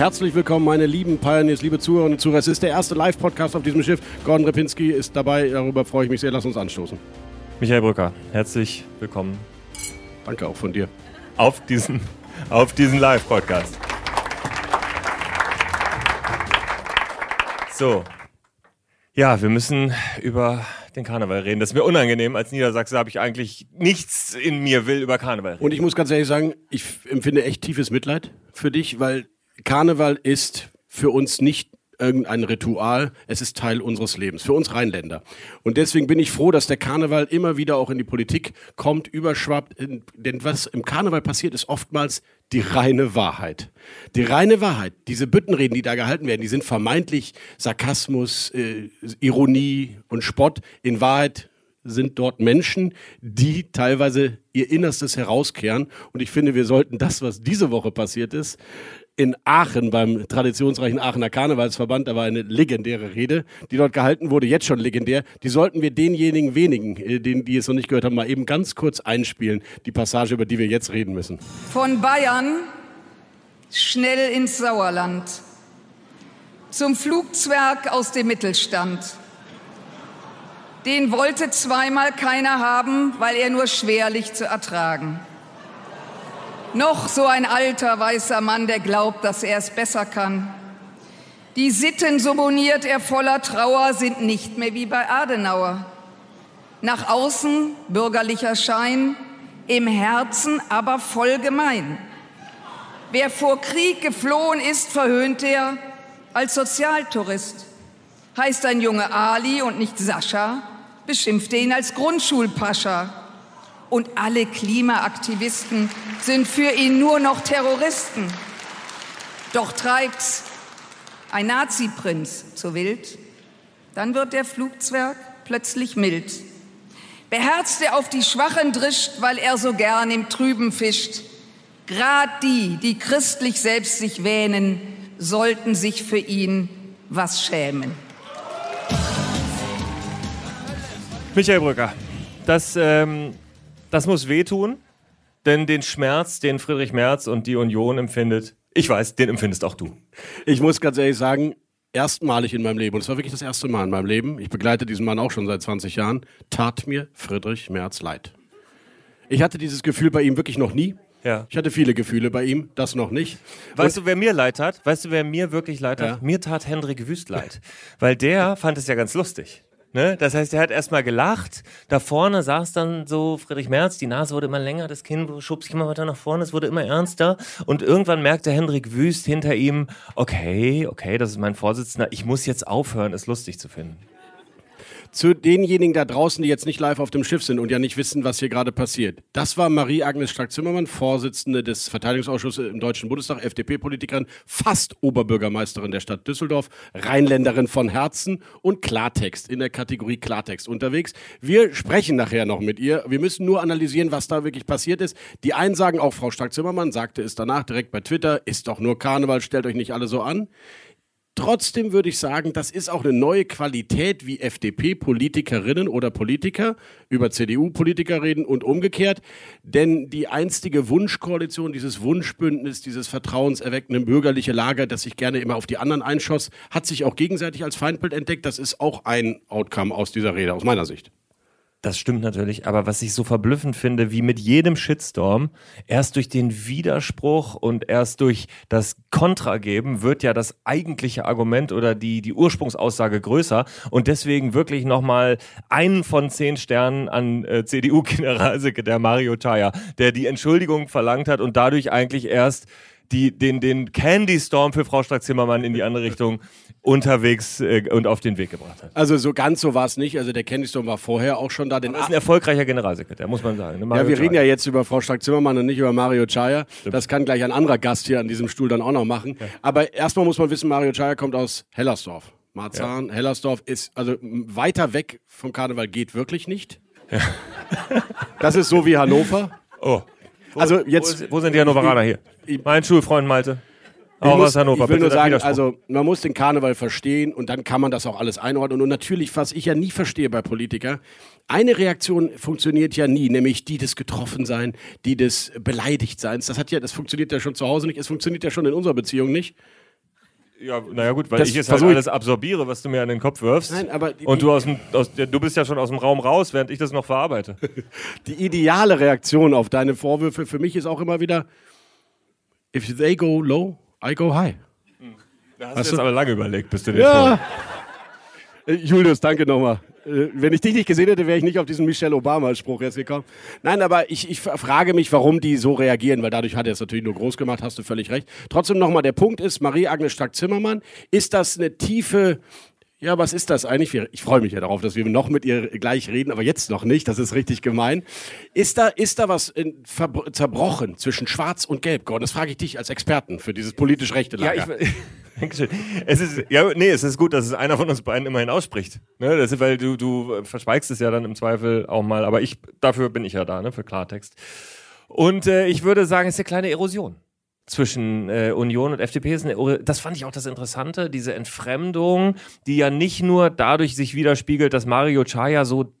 Herzlich willkommen, meine lieben Pioneers, liebe Zuhörerinnen und Zuhörer. Es ist der erste Live-Podcast auf diesem Schiff. Gordon Repinski ist dabei. Darüber freue ich mich sehr. Lass uns anstoßen. Michael Brücker, herzlich willkommen. Danke auch von dir. Auf diesen, auf diesen Live-Podcast. So. Ja, wir müssen über den Karneval reden. Das ist mir unangenehm. Als Niedersachse habe ich eigentlich nichts in mir will über Karneval reden. Und ich muss ganz ehrlich sagen, ich empfinde echt tiefes Mitleid für dich, weil Karneval ist für uns nicht irgendein Ritual, es ist Teil unseres Lebens, für uns Rheinländer. Und deswegen bin ich froh, dass der Karneval immer wieder auch in die Politik kommt, überschwappt, denn was im Karneval passiert, ist oftmals die reine Wahrheit. Die reine Wahrheit, diese Büttenreden, die da gehalten werden, die sind vermeintlich Sarkasmus, äh, Ironie und Spott. In Wahrheit sind dort Menschen, die teilweise ihr Innerstes herauskehren. Und ich finde, wir sollten das, was diese Woche passiert ist, in Aachen beim traditionsreichen Aachener Karnevalsverband. Da war eine legendäre Rede, die dort gehalten wurde, jetzt schon legendär. Die sollten wir denjenigen wenigen, äh, denen, die es noch nicht gehört haben, mal eben ganz kurz einspielen, die Passage, über die wir jetzt reden müssen. Von Bayern schnell ins Sauerland. Zum Flugzwerg aus dem Mittelstand. Den wollte zweimal keiner haben, weil er nur schwerlich zu ertragen. Noch so ein alter weißer Mann, der glaubt, dass er es besser kann. Die Sitten, so moniert er voller Trauer, sind nicht mehr wie bei Adenauer. Nach außen bürgerlicher Schein, im Herzen aber voll gemein. Wer vor Krieg geflohen ist, verhöhnt er als Sozialtourist. Heißt ein Junge Ali und nicht Sascha, beschimpft er ihn als Grundschulpascha und alle Klimaaktivisten sind für ihn nur noch Terroristen. Doch treibt's ein Nazi-Prinz zu wild, dann wird der Flugzwerg plötzlich mild. Beherzt er auf die Schwachen drischt, weil er so gern im Trüben fischt. Grad die, die christlich selbst sich wähnen, sollten sich für ihn was schämen. Michael Brücker, das ähm, das muss wehtun, denn den Schmerz, den Friedrich Merz und die Union empfindet, ich weiß, den empfindest auch du. Ich muss ganz ehrlich sagen, erstmalig in meinem Leben, und es war wirklich das erste Mal in meinem Leben, ich begleite diesen Mann auch schon seit 20 Jahren, tat mir Friedrich Merz leid. Ich hatte dieses Gefühl bei ihm wirklich noch nie. Ja. Ich hatte viele Gefühle bei ihm, das noch nicht. Weißt und du, wer mir leid hat? Weißt du, wer mir wirklich leid hat? Ja. Mir tat Hendrik Wüst leid. Weil der fand es ja ganz lustig. Ne? Das heißt, er hat erstmal gelacht. Da vorne saß dann so Friedrich Merz, die Nase wurde immer länger, das Kinn schob sich immer weiter nach vorne, es wurde immer ernster. Und irgendwann merkte Hendrik Wüst hinter ihm, okay, okay, das ist mein Vorsitzender, ich muss jetzt aufhören, es lustig zu finden zu denjenigen da draußen, die jetzt nicht live auf dem Schiff sind und ja nicht wissen, was hier gerade passiert. Das war Marie-Agnes Strack-Zimmermann, Vorsitzende des Verteidigungsausschusses im Deutschen Bundestag, FDP-Politikerin, fast Oberbürgermeisterin der Stadt Düsseldorf, Rheinländerin von Herzen und Klartext in der Kategorie Klartext unterwegs. Wir sprechen nachher noch mit ihr. Wir müssen nur analysieren, was da wirklich passiert ist. Die einen sagen, auch Frau Strack-Zimmermann sagte es danach direkt bei Twitter, ist doch nur Karneval, stellt euch nicht alle so an. Trotzdem würde ich sagen, das ist auch eine neue Qualität, wie FDP-Politikerinnen oder Politiker über CDU-Politiker reden und umgekehrt. Denn die einstige Wunschkoalition, dieses Wunschbündnis, dieses vertrauenserweckende bürgerliche Lager, das sich gerne immer auf die anderen einschoss, hat sich auch gegenseitig als Feindbild entdeckt. Das ist auch ein Outcome aus dieser Rede, aus meiner Sicht. Das stimmt natürlich, aber was ich so verblüffend finde, wie mit jedem Shitstorm, erst durch den Widerspruch und erst durch das Kontra geben, wird ja das eigentliche Argument oder die, die Ursprungsaussage größer. Und deswegen wirklich nochmal einen von zehn Sternen an äh, CDU-Generalsekretär Mario Chaya, der die Entschuldigung verlangt hat und dadurch eigentlich erst die, den, den Candy Storm für Frau Strack-Zimmermann in die andere Richtung unterwegs äh, und auf den Weg gebracht hat. Also so ganz so war es nicht. Also der Candy Storm war vorher auch schon da. Das ist ein erfolgreicher Generalsekretär, muss man sagen. Ne? Ja, wir Chaya. reden ja jetzt über Frau Strack-Zimmermann und nicht über Mario Chaya. Das kann gleich ein anderer Gast hier an diesem Stuhl dann auch noch machen. Ja. Aber erstmal muss man wissen, Mario Chaya kommt aus Hellersdorf. Marzahn, ja. Hellersdorf ist, also weiter weg vom Karneval geht wirklich nicht. Ja. Das ist so wie Hannover. Oh. Wo, also jetzt, wo, sind die Hannoveraner hier? Mein Schulfreund Malte. Auch muss, aus Hannover. Ich will nur sagen, also man muss den Karneval verstehen und dann kann man das auch alles einordnen. Und natürlich, was ich ja nie verstehe bei Politikern, eine Reaktion funktioniert ja nie, nämlich die des Getroffensein, die des Beleidigtseins. Das hat ja, das funktioniert ja schon zu Hause nicht, es funktioniert ja schon in unserer Beziehung nicht. Ja, naja gut, weil das ich jetzt halt alles absorbiere, was du mir an den Kopf wirfst. Nein, aber die, und du aus dem, aus, du bist ja schon aus dem Raum raus, während ich das noch verarbeite. Die ideale Reaktion auf deine Vorwürfe für mich ist auch immer wieder, if they go low, I go high. Da hast, hast du jetzt aber lange überlegt, bis du den Ja. Vor Julius, danke nochmal. Äh, wenn ich dich nicht gesehen hätte, wäre ich nicht auf diesen Michelle Obama-Spruch jetzt gekommen. Nein, aber ich, ich frage mich, warum die so reagieren, weil dadurch hat er es natürlich nur groß gemacht, hast du völlig recht. Trotzdem nochmal, der Punkt ist, Marie-Agnes Strack-Zimmermann, ist das eine tiefe ja, was ist das eigentlich? Ich freue mich ja darauf, dass wir noch mit ihr gleich reden, aber jetzt noch nicht. Das ist richtig gemein. Ist da, ist da was in, zerbrochen zwischen Schwarz und Gelb, Gordon? Das frage ich dich als Experten für dieses politisch rechte Lager. Ja, ich, Dankeschön. Es ist, ja, nee, es ist gut, dass es einer von uns beiden immerhin ausspricht. Ne? Das ist, weil du, du verschweigst es ja dann im Zweifel auch mal. Aber ich, dafür bin ich ja da, ne, für Klartext. Und äh, ich würde sagen, es ist eine kleine Erosion zwischen äh, Union und FDP. Ist eine, das fand ich auch das Interessante, diese Entfremdung, die ja nicht nur dadurch sich widerspiegelt, dass Mario Chaya so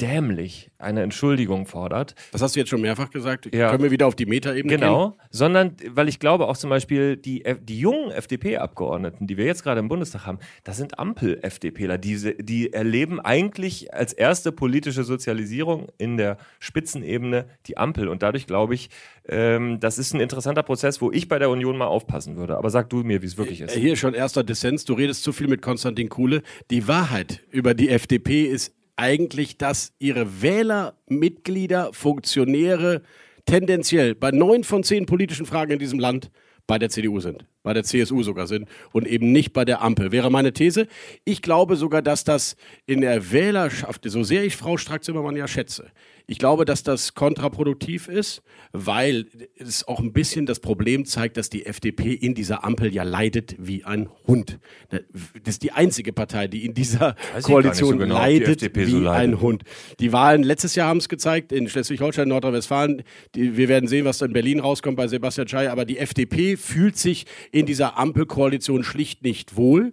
dämlich eine Entschuldigung fordert. Das hast du jetzt schon mehrfach gesagt. Ja. Können wir wieder auf die Metaebene genau, gehen? Genau, sondern weil ich glaube auch zum Beispiel die, die jungen FDP-Abgeordneten, die wir jetzt gerade im Bundestag haben, das sind Ampel-FDPler. Die, die erleben eigentlich als erste politische Sozialisierung in der Spitzenebene die Ampel. Und dadurch glaube ich, ähm, das ist ein interessanter Prozess, wo ich bei der Union mal aufpassen würde. Aber sag du mir, wie es wirklich ist. Hier schon erster Dissens. Du redest zu viel mit Konstantin Kuhle. Die Wahrheit über die FDP ist eigentlich, dass ihre Wähler, Mitglieder, Funktionäre tendenziell bei neun von zehn politischen Fragen in diesem Land bei der CDU sind, bei der CSU sogar sind und eben nicht bei der Ampel. Wäre meine These. Ich glaube sogar, dass das in der Wählerschaft, so sehr ich Frau Strack-Zimmermann ja schätze, ich glaube, dass das kontraproduktiv ist, weil es auch ein bisschen das Problem zeigt, dass die FDP in dieser Ampel ja leidet wie ein Hund. Das ist die einzige Partei, die in dieser Koalition so genau, leidet wie so ein Hund. Die Wahlen letztes Jahr haben es gezeigt, in Schleswig-Holstein, Nordrhein-Westfalen. Wir werden sehen, was da in Berlin rauskommt bei Sebastian Schei. Aber die FDP fühlt sich in dieser Ampelkoalition schlicht nicht wohl.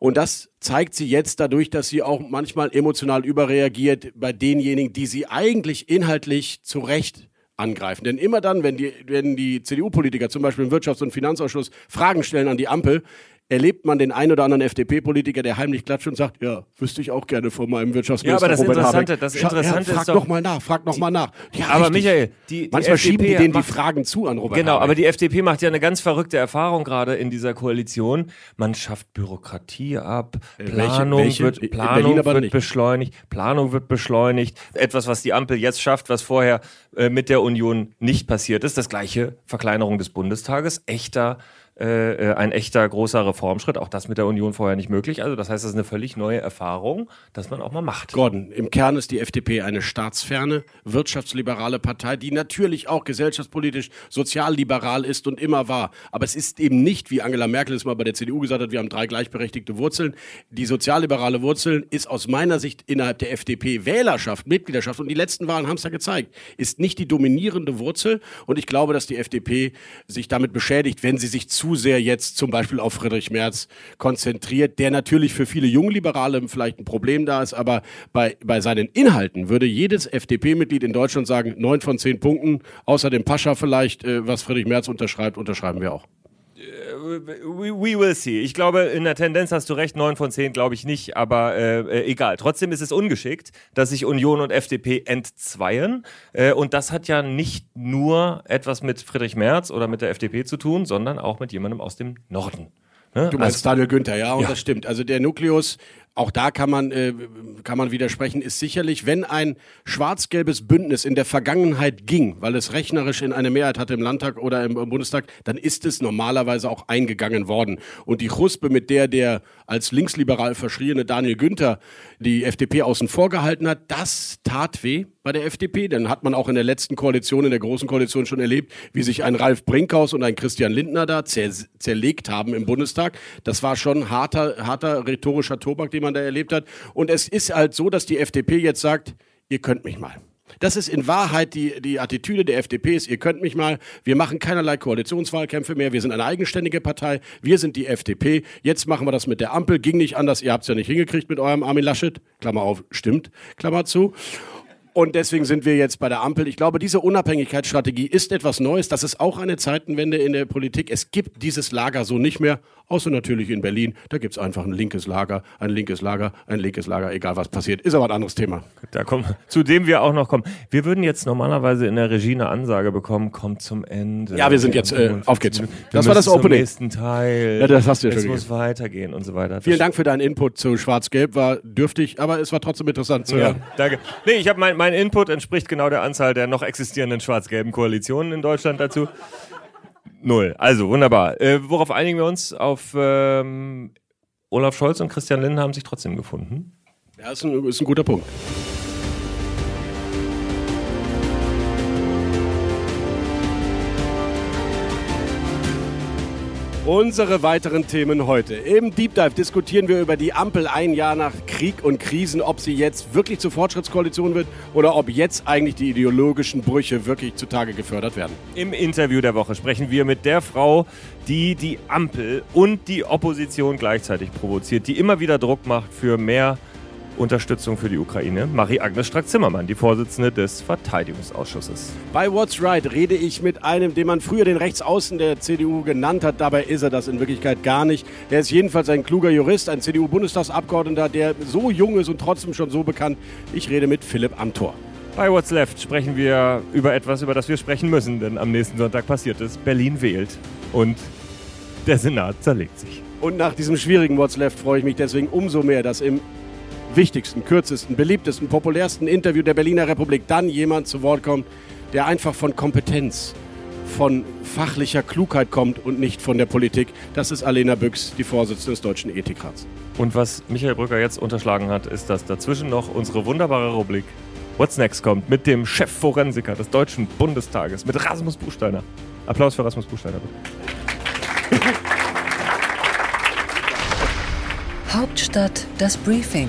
Und das zeigt sie jetzt dadurch, dass sie auch manchmal emotional überreagiert bei denjenigen, die sie eigentlich inhaltlich zu Recht angreifen. Denn immer dann, wenn die, wenn die CDU-Politiker zum Beispiel im Wirtschafts- und Finanzausschuss Fragen stellen an die Ampel, erlebt man den einen oder anderen FDP-Politiker, der heimlich klatscht und sagt, ja, wüsste ich auch gerne von meinem Wirtschaftsminister Ja, aber das Robert Interessante, Habeck. das Interessante ja, frag ist doch, noch mal nach, frag noch mal nach. Ja, aber richtig. Michael, die, die manchmal FDP schieben die denen die Fragen zu an Robert Genau, Habeck. aber die FDP macht ja eine ganz verrückte Erfahrung gerade in dieser Koalition. Man schafft Bürokratie ab, äh, Planung welche, welche? wird, Planung wird nicht. beschleunigt, Planung wird beschleunigt. Etwas, was die Ampel jetzt schafft, was vorher äh, mit der Union nicht passiert ist. Das gleiche Verkleinerung des Bundestages, echter äh, äh, ein echter großer Reformschritt. Auch das mit der Union vorher nicht möglich. Also das heißt, das ist eine völlig neue Erfahrung, dass man auch mal macht. Gordon, im Kern ist die FDP eine staatsferne, wirtschaftsliberale Partei, die natürlich auch gesellschaftspolitisch sozialliberal ist und immer war. Aber es ist eben nicht, wie Angela Merkel es mal bei der CDU gesagt hat, wir haben drei gleichberechtigte Wurzeln. Die sozialliberale Wurzel ist aus meiner Sicht innerhalb der FDP Wählerschaft, Mitgliedschaft und die letzten Wahlen haben es ja gezeigt, ist nicht die dominierende Wurzel. Und ich glaube, dass die FDP sich damit beschädigt, wenn sie sich zu sehr jetzt zum Beispiel auf Friedrich Merz konzentriert, der natürlich für viele Jungliberale vielleicht ein Problem da ist, aber bei, bei seinen Inhalten würde jedes FDP-Mitglied in Deutschland sagen, neun von zehn Punkten, außer dem Pascha vielleicht, äh, was Friedrich Merz unterschreibt, unterschreiben wir auch. We, we, will see. Ich glaube, in der Tendenz hast du recht, neun von zehn glaube ich nicht, aber äh, äh, egal. Trotzdem ist es ungeschickt, dass sich Union und FDP entzweien. Äh, und das hat ja nicht nur etwas mit Friedrich Merz oder mit der FDP zu tun, sondern auch mit jemandem aus dem Norden. Ne? Du meinst also, Daniel Günther, ja, und ja. das stimmt. Also der Nukleus auch da kann man, äh, kann man widersprechen, ist sicherlich, wenn ein schwarz-gelbes Bündnis in der Vergangenheit ging, weil es rechnerisch in eine Mehrheit hatte im Landtag oder im, im Bundestag, dann ist es normalerweise auch eingegangen worden. Und die Chuspe, mit der der als linksliberal verschriene Daniel Günther die FDP außen vor gehalten hat, das tat weh bei der FDP. Dann hat man auch in der letzten Koalition, in der großen Koalition schon erlebt, wie sich ein Ralf Brinkhaus und ein Christian Lindner da zer zerlegt haben im Bundestag. Das war schon harter, harter rhetorischer Tobak, den man da erlebt hat. Und es ist halt so, dass die FDP jetzt sagt, ihr könnt mich mal. Das ist in Wahrheit die, die Attitüde der FDP ist, ihr könnt mich mal, wir machen keinerlei Koalitionswahlkämpfe mehr, wir sind eine eigenständige Partei, wir sind die FDP, jetzt machen wir das mit der Ampel, ging nicht anders, ihr habt es ja nicht hingekriegt mit eurem Armin Laschet, Klammer auf, stimmt, Klammer zu. Und deswegen sind wir jetzt bei der Ampel. Ich glaube, diese Unabhängigkeitsstrategie ist etwas Neues. Das ist auch eine Zeitenwende in der Politik. Es gibt dieses Lager so nicht mehr, außer natürlich in Berlin. Da gibt es einfach ein linkes Lager, ein linkes Lager, ein linkes Lager, egal was passiert. Ist aber ein anderes Thema. Da kommen, zu dem wir auch noch kommen. Wir würden jetzt normalerweise in der Regie eine Ansage bekommen, kommt zum Ende. Ja, wir sind jetzt, äh, auf geht's. Das war das zum Opening. nächsten Teil. Ja, das hast du ja Es schon muss weitergehen und so weiter. Vielen Dank für deinen Input zu Schwarz-Gelb. War dürftig, aber es war trotzdem interessant zu Ja, hören. danke. Nee, ich habe mein, mein Input entspricht genau der Anzahl der noch existierenden schwarz-gelben Koalitionen in Deutschland dazu. Null. Also, wunderbar. Äh, worauf einigen wir uns? Auf ähm, Olaf Scholz und Christian Lindner haben sich trotzdem gefunden. Ja, ist ein, ist ein guter Punkt. Unsere weiteren Themen heute. Im Deep Dive diskutieren wir über die Ampel ein Jahr nach Krieg und Krisen, ob sie jetzt wirklich zur Fortschrittskoalition wird oder ob jetzt eigentlich die ideologischen Brüche wirklich zutage gefördert werden. Im Interview der Woche sprechen wir mit der Frau, die die Ampel und die Opposition gleichzeitig provoziert, die immer wieder Druck macht für mehr Unterstützung für die Ukraine. Marie-Agnes Strack-Zimmermann, die Vorsitzende des Verteidigungsausschusses. Bei What's Right rede ich mit einem, den man früher den Rechtsaußen der CDU genannt hat. Dabei ist er das in Wirklichkeit gar nicht. Der ist jedenfalls ein kluger Jurist, ein CDU-Bundestagsabgeordneter, der so jung ist und trotzdem schon so bekannt. Ich rede mit Philipp Amthor. Bei What's Left sprechen wir über etwas, über das wir sprechen müssen, denn am nächsten Sonntag passiert es. Berlin wählt und der Senat zerlegt sich. Und nach diesem schwierigen What's Left freue ich mich deswegen umso mehr, dass im wichtigsten, kürzesten, beliebtesten, populärsten Interview der Berliner Republik dann jemand zu Wort kommt, der einfach von Kompetenz, von fachlicher Klugheit kommt und nicht von der Politik. Das ist Alena Büchs, die Vorsitzende des Deutschen Ethikrats. Und was Michael Brücker jetzt unterschlagen hat, ist, dass dazwischen noch unsere wunderbare Rubrik What's Next kommt mit dem Chefforensiker des Deutschen Bundestages, mit Rasmus Buchsteiner. Applaus für Rasmus Buchsteiner, bitte. Hauptstadt das Briefing